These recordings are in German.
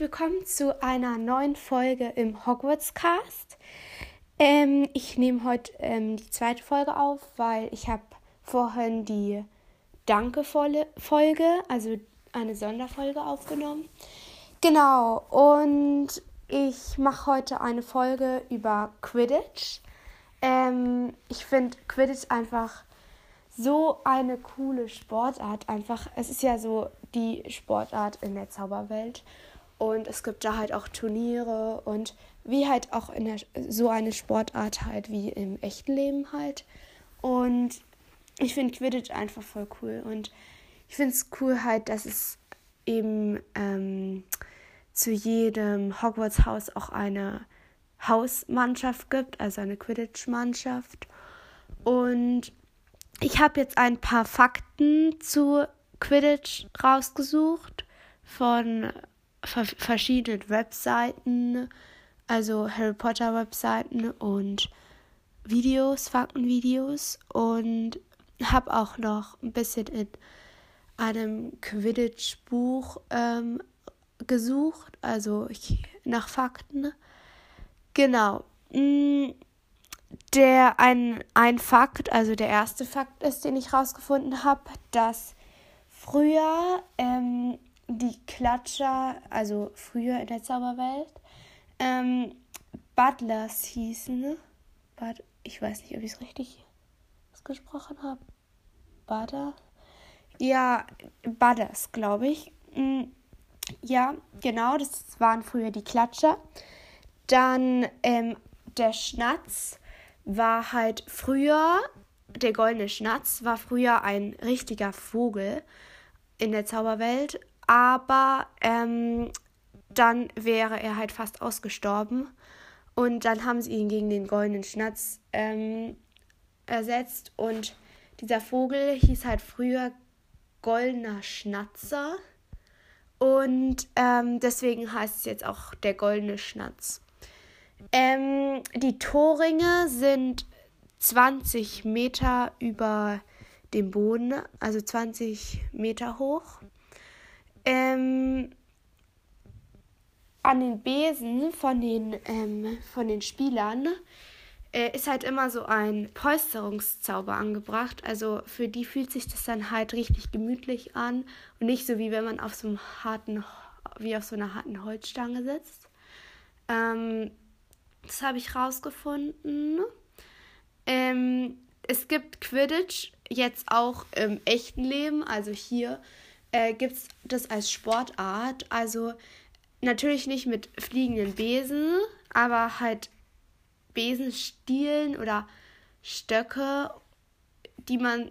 willkommen zu einer neuen Folge im Hogwarts Cast. Ähm, ich nehme heute ähm, die zweite Folge auf, weil ich habe vorhin die Danke-Folge, also eine Sonderfolge aufgenommen. Genau, und ich mache heute eine Folge über Quidditch. Ähm, ich finde Quidditch einfach so eine coole Sportart. Einfach, es ist ja so die Sportart in der Zauberwelt. Und es gibt da halt auch Turniere und wie halt auch in der, so eine Sportart halt wie im echten Leben halt. Und ich finde Quidditch einfach voll cool. Und ich finde es cool halt, dass es eben ähm, zu jedem Hogwarts-Haus auch eine Hausmannschaft gibt, also eine Quidditch-Mannschaft. Und ich habe jetzt ein paar Fakten zu Quidditch rausgesucht von verschiedenen Webseiten, also Harry Potter Webseiten und Videos, Faktenvideos und habe auch noch ein bisschen in einem Quidditch-Buch ähm, gesucht, also ich, nach Fakten. Genau. Mm, der ein, ein Fakt, also der erste Fakt ist, den ich rausgefunden habe, dass früher ähm, die Klatscher, also früher in der Zauberwelt, ähm, Butlers hießen. But, ich weiß nicht, ob ich es richtig ausgesprochen habe. Butter? Ja, Butters, glaube ich. Mm, ja, genau, das waren früher die Klatscher. Dann ähm, der Schnatz war halt früher, der goldene Schnatz war früher ein richtiger Vogel in der Zauberwelt, aber ähm, dann wäre er halt fast ausgestorben. Und dann haben sie ihn gegen den goldenen Schnatz ähm, ersetzt. Und dieser Vogel hieß halt früher goldener Schnatzer. Und ähm, deswegen heißt es jetzt auch der goldene Schnatz. Ähm, die Torringe sind 20 Meter über dem Boden, also 20 Meter hoch. Ähm, an den Besen von den, ähm, von den Spielern äh, ist halt immer so ein Polsterungszauber angebracht. Also für die fühlt sich das dann halt richtig gemütlich an und nicht so wie wenn man auf so einem harten, wie auf so einer harten Holzstange sitzt. Ähm, das habe ich rausgefunden. Ähm, es gibt Quidditch jetzt auch im echten Leben. Also hier äh, gibt es das als Sportart. Also natürlich nicht mit fliegenden Besen, aber halt Besenstielen oder Stöcke, die man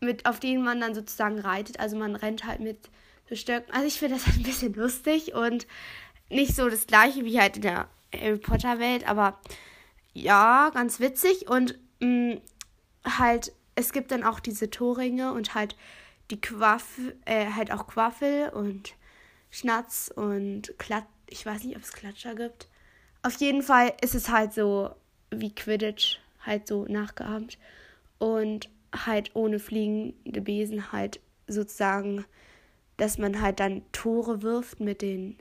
mit, auf denen man dann sozusagen reitet. Also man rennt halt mit so Stöcken. Also ich finde das ein bisschen lustig und nicht so das gleiche wie halt in der Harry Potter Welt, aber ja, ganz witzig und mh, mm, halt, es gibt dann auch diese Torringe und halt die Quaffel, äh, halt auch Quaffel und Schnatz und Klat, ich weiß nicht, ob es Klatscher gibt. Auf jeden Fall ist es halt so wie Quidditch, halt so nachgeahmt und halt ohne fliegende Besen halt sozusagen, dass man halt dann Tore wirft mit den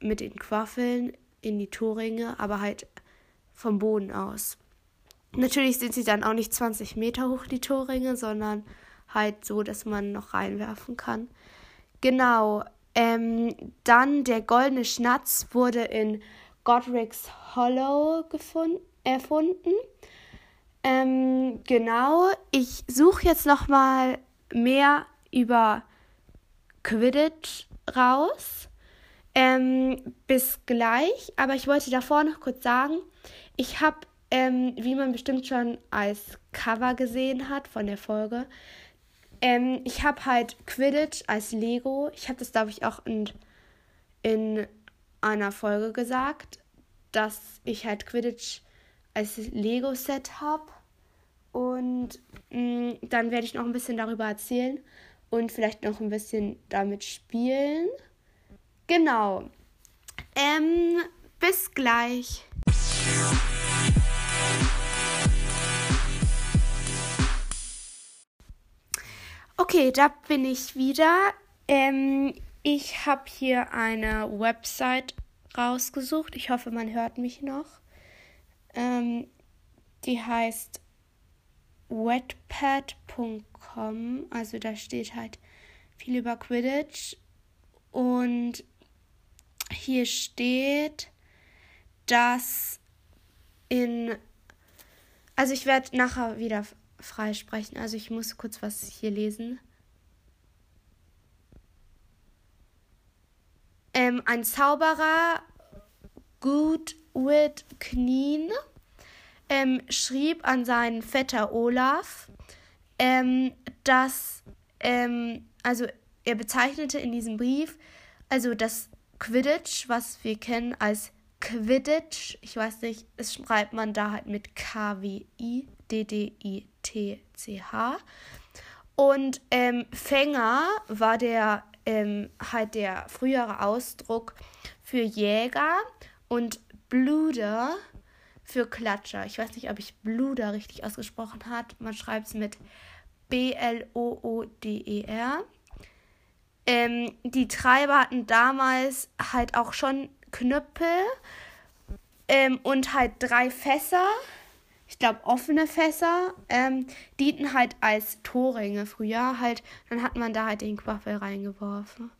mit den Quaffeln in die Torringe, aber halt vom Boden aus. Natürlich sind sie dann auch nicht 20 Meter hoch, die Torringe, sondern halt so, dass man noch reinwerfen kann. Genau. Ähm, dann der goldene Schnatz wurde in Godric's Hollow gefunden, erfunden. Ähm, genau. Ich suche jetzt noch mal mehr über Quidditch raus. Ähm, bis gleich. Aber ich wollte davor noch kurz sagen, ich habe, ähm, wie man bestimmt schon als Cover gesehen hat von der Folge, ähm, ich habe halt Quidditch als Lego. Ich habe das, glaube ich, auch in, in einer Folge gesagt, dass ich halt Quidditch als Lego-Set habe. Und mh, mm, dann werde ich noch ein bisschen darüber erzählen und vielleicht noch ein bisschen damit spielen. Genau. Ähm, bis gleich. Okay, da bin ich wieder. Ähm, ich habe hier eine Website rausgesucht. Ich hoffe, man hört mich noch. Ähm, die heißt wetpad.com. Also da steht halt viel über Quidditch. Und hier steht, dass in. Also ich werde nachher wieder freisprechen. Also ich muss kurz was hier lesen. Ähm, ein Zauberer, Goodwit Kneen, ähm, schrieb an seinen Vetter Olaf, ähm, dass, ähm, also er bezeichnete in diesem Brief, also das Quidditch, was wir kennen als Quidditch, ich weiß nicht, es schreibt man da halt mit K-W-I-D-D-I-T-C-H. Und ähm, Fänger war der ähm, halt der frühere Ausdruck für Jäger und Bluder für Klatscher. Ich weiß nicht, ob ich Bluder richtig ausgesprochen hat. Man schreibt es mit B-L-O-O-D-E-R. Ähm, die Treiber hatten damals halt auch schon Knüppel ähm, und halt drei Fässer. Ich glaube, offene Fässer ähm, dienten halt als Torringe früher. Halt, dann hat man da halt den Quaffel reingeworfen.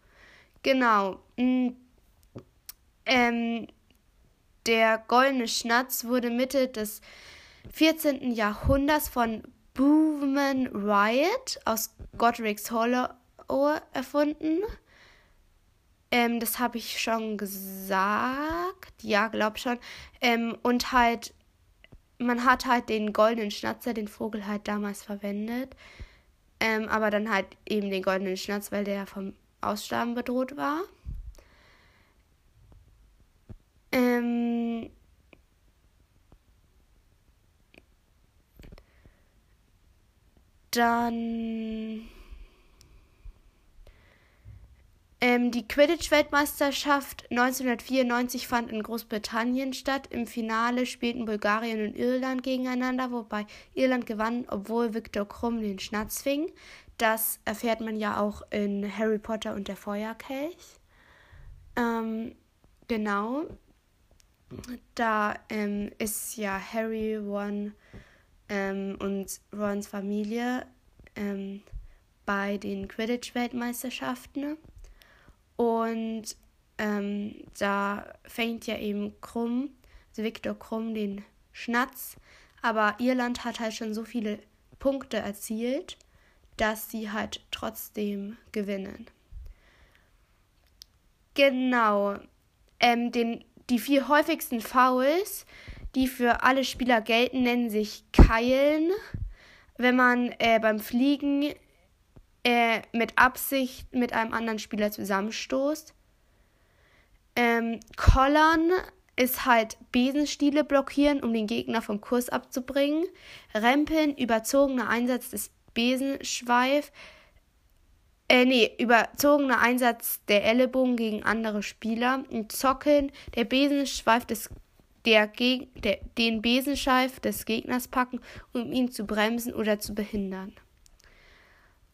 Genau. Mm, ähm, der goldene Schnatz wurde Mitte des 14. Jahrhunderts von Boovman Riot aus Godric's Hollow erfunden. Ähm, das habe ich schon gesagt. Ja, glaub schon. Ähm, und halt, man hat halt den goldenen Schnatzer, den Vogel halt damals verwendet. Ähm, aber dann halt eben den goldenen Schnatz, weil der vom Aussterben bedroht war. Ähm, dann ähm, die Quidditch-Weltmeisterschaft 1994 fand in Großbritannien statt. Im Finale spielten Bulgarien und Irland gegeneinander, wobei Irland gewann, obwohl Viktor Krumm den Schnatz fing. Das erfährt man ja auch in Harry Potter und der Feuerkelch. Ähm, genau da ähm, ist ja Harry, Ron ähm, und Rons Familie ähm, bei den Quidditch-Weltmeisterschaften. Und ähm, da fängt ja eben Krumm, also Viktor Krumm, den Schnatz. Aber Irland hat halt schon so viele Punkte erzielt, dass sie halt trotzdem gewinnen. Genau. Ähm, den die vier häufigsten Fouls, die für alle Spieler gelten, nennen sich Keilen. Wenn man äh, beim Fliegen äh, mit Absicht mit einem anderen Spieler zusammenstoßt. Ähm, Kollern ist halt Besenstiele blockieren, um den Gegner vom Kurs abzubringen. Rempeln, überzogener Einsatz des Besenschweif, äh, nee, überzogener Einsatz der Ellenbogen gegen andere Spieler. Und Zockeln, der Besenschweif des der, der, den Besenschweif des Gegners packen, um ihn zu bremsen oder zu behindern.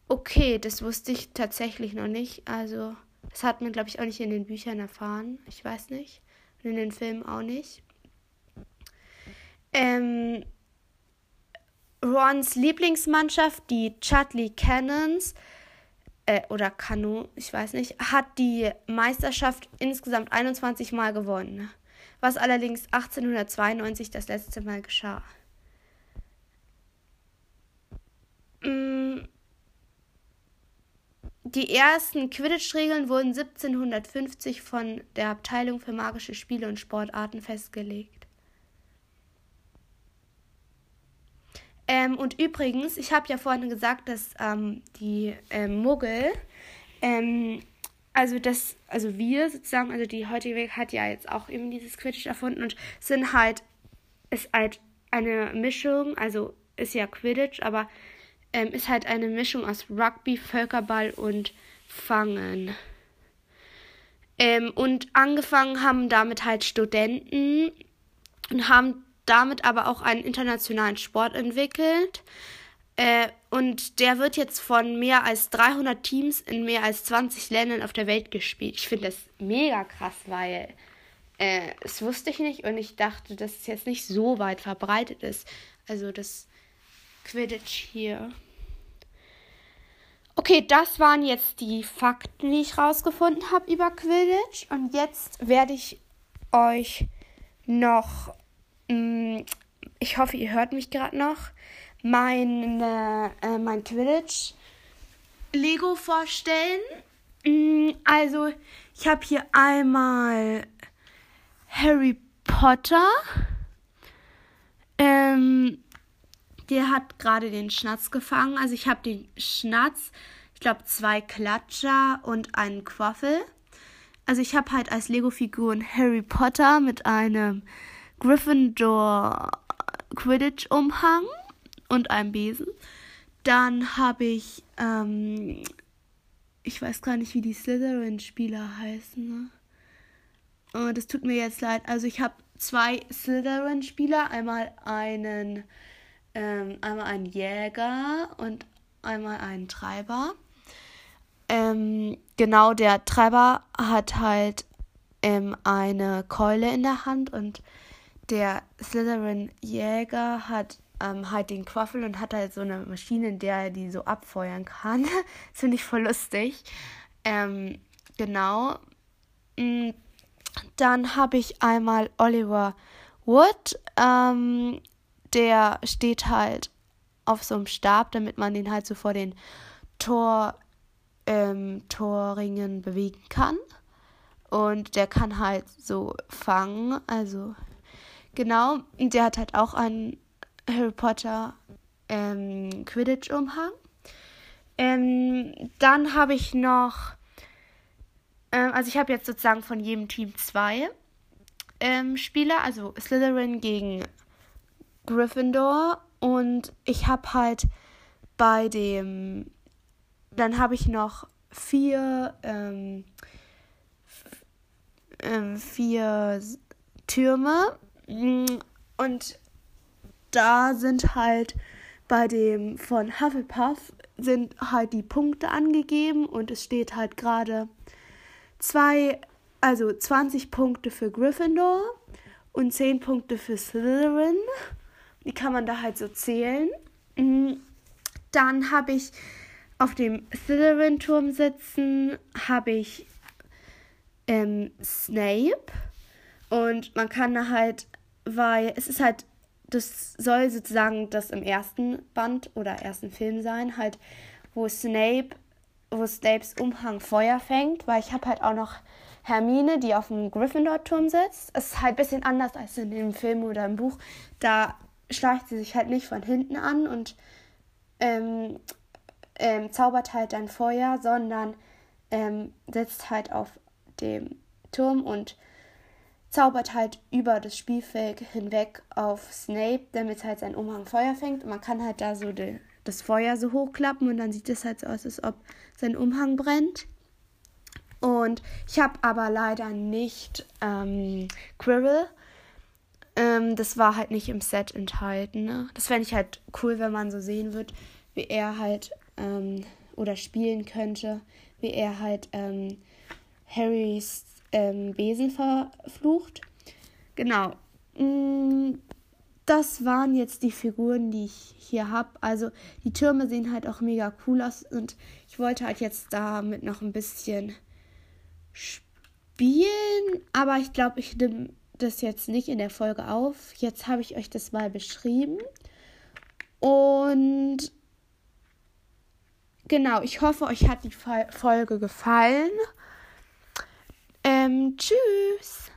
Okay, das wusste ich tatsächlich noch nicht. Also, das hat man, glaube ich, auch nicht in den Büchern erfahren. Ich weiß nicht. Und in den Filmen auch nicht. Ähm, Rons Lieblingsmannschaft, die Chudley Cannons, äh, oder Kanu, ich weiß nicht, hat die Meisterschaft insgesamt 21 Mal gewonnen, was allerdings 1892 das letzte Mal geschah. Mm. Die ersten Quidditch-Regeln wurden 1750 von der Abteilung für magische Spiele und Sportarten festgelegt. Ähm, und übrigens, ich habe ja vorhin gesagt, dass ähm, die ähm, Muggel, ähm, also das, also wir sozusagen, also die heutige Welt hat ja jetzt auch eben dieses Quidditch erfunden und sind halt, ist halt eine Mischung, also ist ja Quidditch, aber ähm, ist halt eine Mischung aus Rugby, Völkerball und Fangen. Ähm, und angefangen haben damit halt Studenten und haben damit aber auch einen internationalen Sport entwickelt. Äh, und der wird jetzt von mehr als 300 Teams in mehr als 20 Ländern auf der Welt gespielt. Ich finde das mega krass, weil äh, das wusste ich nicht und ich dachte, dass es jetzt nicht so weit verbreitet ist. Also das Quidditch hier. Okay, das waren jetzt die Fakten, die ich rausgefunden habe über Quidditch. Und jetzt werde ich euch noch, mh, mm, ich hoffe, ihr hört mich gerade noch, meine, äh, mein Quidditch Lego vorstellen. Mm, also, ich habe hier einmal Harry Potter. Ähm, der hat gerade den Schnatz gefangen. Also ich habe den Schnatz, ich glaube zwei Klatscher und einen Quaffel. Also ich habe halt als Lego-Figuren Harry Potter mit einem Gryffindor Quidditch-Umhang und einem Besen. Dann habe ich, ähm, ich weiß gar nicht, wie die Slytherin-Spieler heißen. Ne? Oh, das tut mir jetzt leid. Also ich habe zwei Slytherin-Spieler. Einmal einen, ähm, einmal einen Jäger und einmal einen Treiber. Ähm, genau, der Treiber hat halt ähm, eine Keule in der Hand und der Slytherin-Jäger hat ähm, halt den Quaffel und hat halt so eine Maschine, in der er die so abfeuern kann. das finde ich voll lustig. Ähm, genau. Mhm dann habe ich einmal Oliver Wood. Ähm, der steht halt auf so einem Stab, damit man den halt so vor den Tor, ähm, Torringen bewegen kann. Und der kann halt so fangen. Also, genau. Der hat halt auch einen Harry Potter ähm, Quidditch-Umhang. Ähm, dann habe ich noch ähm, also ich habe jetzt sozusagen von jedem Team zwei ähm, Spieler, also Slytherin gegen Gryffindor. Und ich habe halt bei dem, dann habe ich noch vier, ähm, ähm, vier Türme. Und da sind halt bei dem von Hufflepuff sind halt die Punkte angegeben und es steht halt gerade zwei, also 20 Punkte für Gryffindor und 10 Punkte für Slytherin. Die kann man da halt so zählen. Mhm. Dann habe ich auf dem Slytherin-Turm sitzen, habe ich ähm, Snape. Und man kann da halt, weil es ist halt, das soll sozusagen das im ersten Band oder ersten Film sein, halt, wo Snape wo Snapes Umhang Feuer fängt, weil ich habe halt auch noch Hermine, die auf dem Gryffindor-Turm sitzt. Es ist halt ein bisschen anders als in dem Film oder im Buch. Da schleicht sie sich halt nicht von hinten an und ähm, ähm, zaubert halt dann Feuer, sondern ähm, sitzt halt auf dem Turm und zaubert halt über das Spielfeld hinweg auf Snape, damit halt sein Umhang Feuer fängt. Und man kann halt da so de, das Feuer so hochklappen und dann sieht es halt so aus, als ob sein Umhang brennt. Und ich habe aber leider nicht ähm, Quirrell. Ähm, das war halt nicht im Set enthalten. Ne? Das fände ich halt cool, wenn man so sehen wird, wie er halt ähm, oder spielen könnte, wie er halt ähm, Harrys ähm, Besen verflucht. Genau. Mm, das waren jetzt die Figuren, die ich hier habe. Also die Türme sehen halt auch mega cool aus und ich wollte halt jetzt damit noch ein bisschen spielen, aber ich glaube, ich nehme das jetzt nicht in der Folge auf. Jetzt habe ich euch das mal beschrieben und genau, ich hoffe, euch hat die Folge gefallen. Ähm, tschüss.